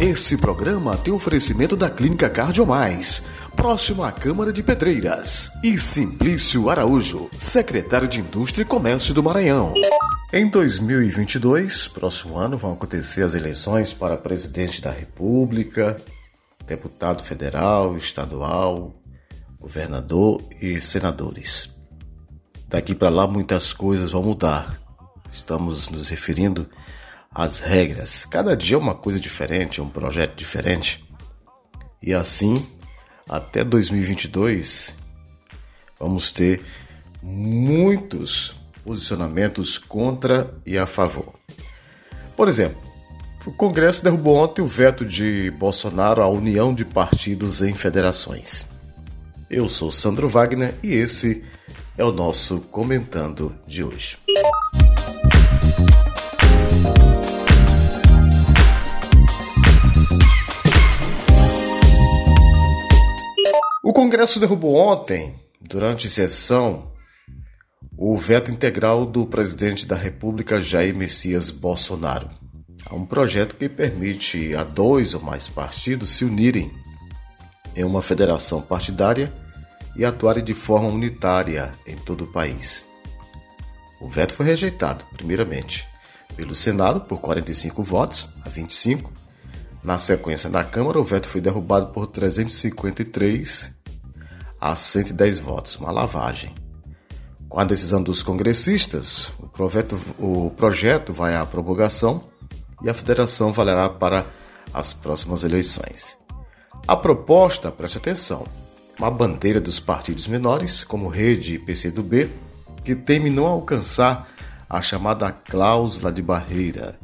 Esse programa tem oferecimento da Clínica Cardiomais, próximo à Câmara de Pedreiras, e Simplício Araújo, secretário de Indústria e Comércio do Maranhão. Em 2022, próximo ano, vão acontecer as eleições para presidente da República, deputado federal, estadual, governador e senadores. Daqui para lá muitas coisas vão mudar. Estamos nos referindo às regras. Cada dia é uma coisa diferente, é um projeto diferente. E assim, até 2022, vamos ter muitos posicionamentos contra e a favor. Por exemplo, o Congresso derrubou ontem o veto de Bolsonaro à união de partidos em federações. Eu sou Sandro Wagner e esse é o nosso comentando de hoje. Congresso derrubou ontem, durante sessão, o veto integral do presidente da República Jair Messias Bolsonaro. Há um projeto que permite a dois ou mais partidos se unirem em uma federação partidária e atuarem de forma unitária em todo o país. O veto foi rejeitado, primeiramente, pelo Senado por 45 votos a 25. Na sequência, na Câmara, o veto foi derrubado por 353 a 110 votos, uma lavagem. Com a decisão dos congressistas, o projeto, o projeto vai à promulgação e a federação valerá para as próximas eleições. A proposta, preste atenção, uma bandeira dos partidos menores, como Rede e PCdoB, que teme não alcançar a chamada cláusula de barreira,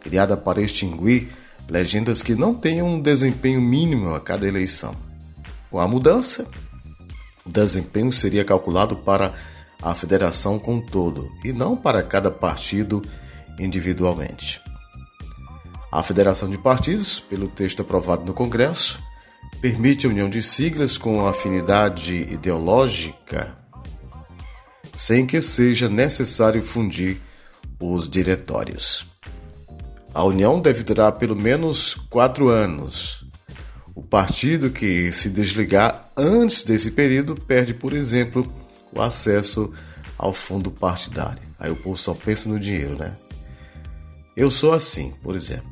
criada para extinguir legendas que não tenham um desempenho mínimo a cada eleição. Com a mudança, o desempenho seria calculado para a federação como um todo e não para cada partido individualmente. A federação de partidos, pelo texto aprovado no Congresso, permite a união de siglas com afinidade ideológica, sem que seja necessário fundir os diretórios. A união deve durar pelo menos quatro anos. O partido que se desligar antes desse período perde, por exemplo, o acesso ao fundo partidário. Aí o povo só pensa no dinheiro, né? Eu sou assim, por exemplo.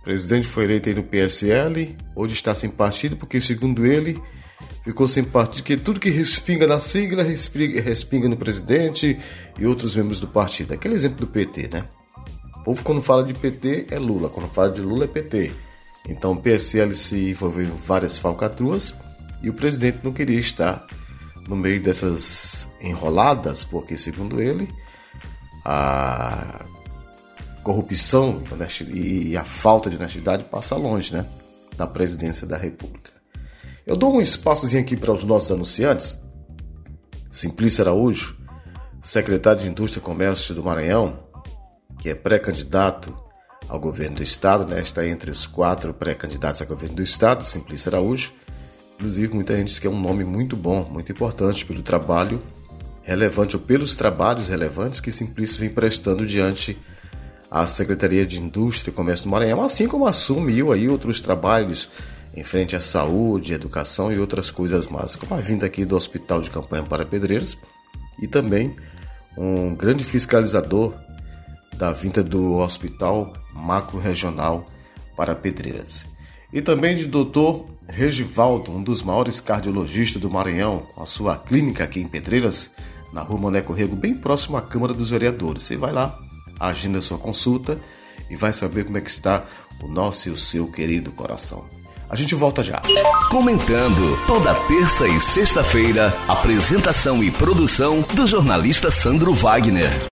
O presidente foi eleito aí no PSL, hoje está sem partido, porque, segundo ele, ficou sem partido, que tudo que respinga na sigla respinga, respinga no presidente e outros membros do partido. Aquele exemplo do PT, né? O povo, quando fala de PT, é Lula, quando fala de Lula, é PT. Então, o PSL se envolveu em várias falcatruas e o presidente não queria estar no meio dessas enroladas, porque, segundo ele, a corrupção e a falta de honestidade passa longe, né? Da presidência da República. Eu dou um espaçozinho aqui para os nossos anunciantes. Simplício Araújo, secretário de Indústria e Comércio do Maranhão, que é pré-candidato ao governo do estado, né? Está entre os quatro pré-candidatos ao governo do estado, Simplício Araújo. Inclusive, muita gente diz que é um nome muito bom, muito importante pelo trabalho relevante ou pelos trabalhos relevantes que Simplício vem prestando diante a Secretaria de Indústria e Comércio do Maranhão, assim como assumiu aí outros trabalhos em frente à saúde, educação e outras coisas mais, como a vinda aqui do Hospital de Campanha para Pedreiras e também um grande fiscalizador da vinda do Hospital Macro Regional para Pedreiras. E também de Dr. Regivaldo, um dos maiores cardiologistas do Maranhão, com a sua clínica aqui em Pedreiras, na rua Maneco Rego, bem próximo à Câmara dos Vereadores. Você vai lá, agenda sua consulta e vai saber como é que está o nosso e o seu querido coração. A gente volta já. Comentando toda terça e sexta-feira, apresentação e produção do jornalista Sandro Wagner.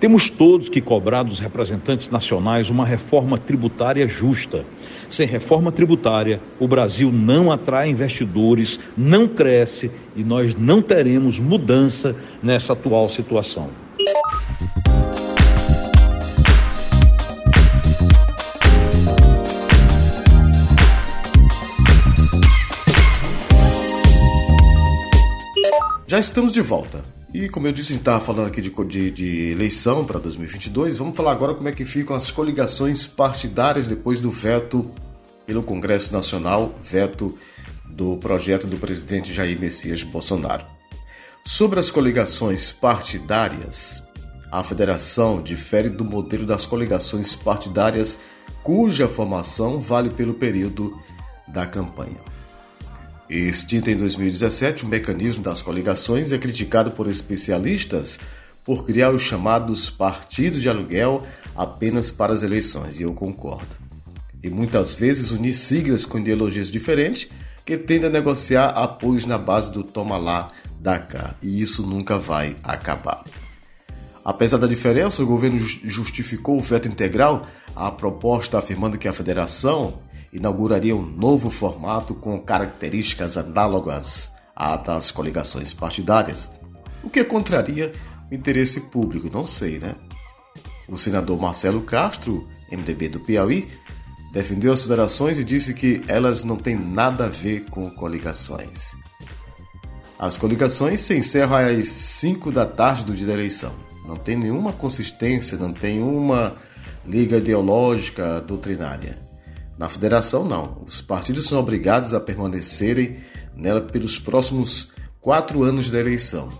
Temos todos que cobrar dos representantes nacionais uma reforma tributária justa. Sem reforma tributária, o Brasil não atrai investidores, não cresce e nós não teremos mudança nessa atual situação. Já estamos de volta. E como eu disse, a gente estava falando aqui de, de, de eleição para 2022. Vamos falar agora como é que ficam as coligações partidárias depois do veto pelo Congresso Nacional, veto do projeto do presidente Jair Messias Bolsonaro. Sobre as coligações partidárias, a federação difere do modelo das coligações partidárias cuja formação vale pelo período da campanha. Extinto em 2017, o mecanismo das coligações é criticado por especialistas por criar os chamados partidos de aluguel apenas para as eleições, e eu concordo. E muitas vezes unir siglas com ideologias diferentes que tendem a negociar apoios na base do toma lá, da cá, e isso nunca vai acabar. Apesar da diferença, o governo justificou o veto integral à proposta afirmando que a federação inauguraria um novo formato com características análogas à das coligações partidárias, o que contraria o interesse público, não sei, né? O senador Marcelo Castro, MDB do Piauí, defendeu as federações e disse que elas não têm nada a ver com coligações. As coligações se encerram às 5 da tarde do dia da eleição. Não tem nenhuma consistência, não tem uma liga ideológica doutrinária. Na federação, não. Os partidos são obrigados a permanecerem nela pelos próximos quatro anos da eleição.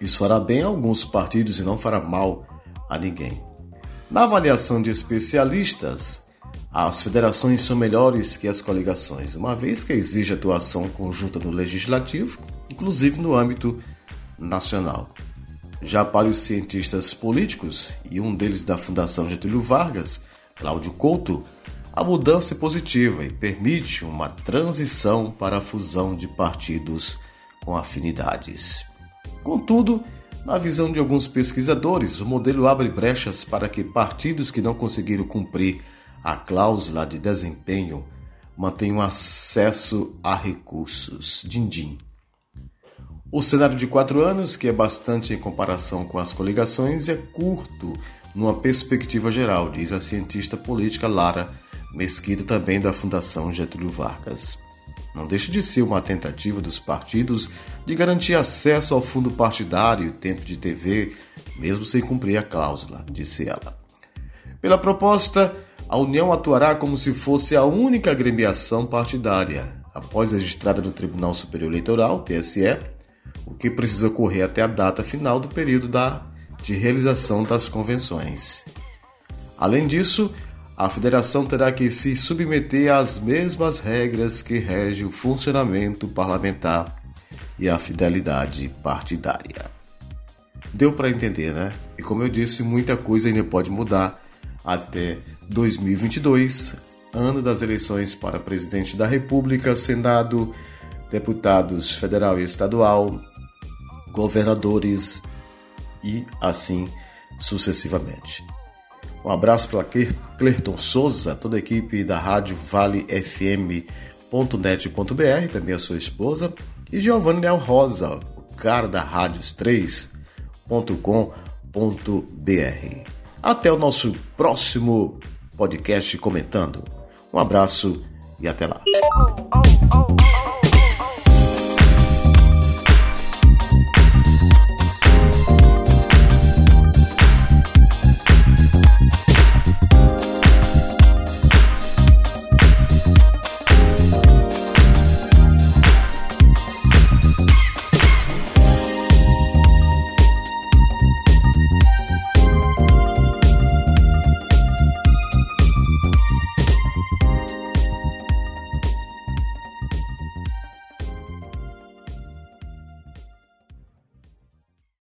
Isso fará bem a alguns partidos e não fará mal a ninguém. Na avaliação de especialistas, as federações são melhores que as coligações, uma vez que exige atuação conjunta no legislativo, inclusive no âmbito nacional. Já para os cientistas políticos, e um deles da Fundação Getúlio Vargas, Cláudio Couto, a mudança é positiva e permite uma transição para a fusão de partidos com afinidades. Contudo, na visão de alguns pesquisadores, o modelo abre brechas para que partidos que não conseguiram cumprir a cláusula de desempenho mantenham acesso a recursos. Din-din. O cenário de quatro anos, que é bastante em comparação com as coligações, é curto numa perspectiva geral, diz a cientista política Lara Mesquita também da Fundação Getúlio Vargas. Não deixa de ser uma tentativa dos partidos de garantir acesso ao fundo partidário e tempo de TV, mesmo sem cumprir a cláusula, disse ela. Pela proposta, a União atuará como se fosse a única agremiação partidária, após registrada no Tribunal Superior Eleitoral, TSE, o que precisa ocorrer até a data final do período da, de realização das convenções. Além disso, a federação terá que se submeter às mesmas regras que regem o funcionamento parlamentar e a fidelidade partidária. Deu para entender, né? E como eu disse, muita coisa ainda pode mudar até 2022, ano das eleições para presidente da República, Senado, deputados federal e estadual, governadores e assim sucessivamente. Um abraço para Clerton Souza, toda a equipe da rádio Vale FM.net.br, também a sua esposa, e Giovanni Nel Rosa, o cara da Rádios3.com.br. Até o nosso próximo podcast comentando. Um abraço e até lá.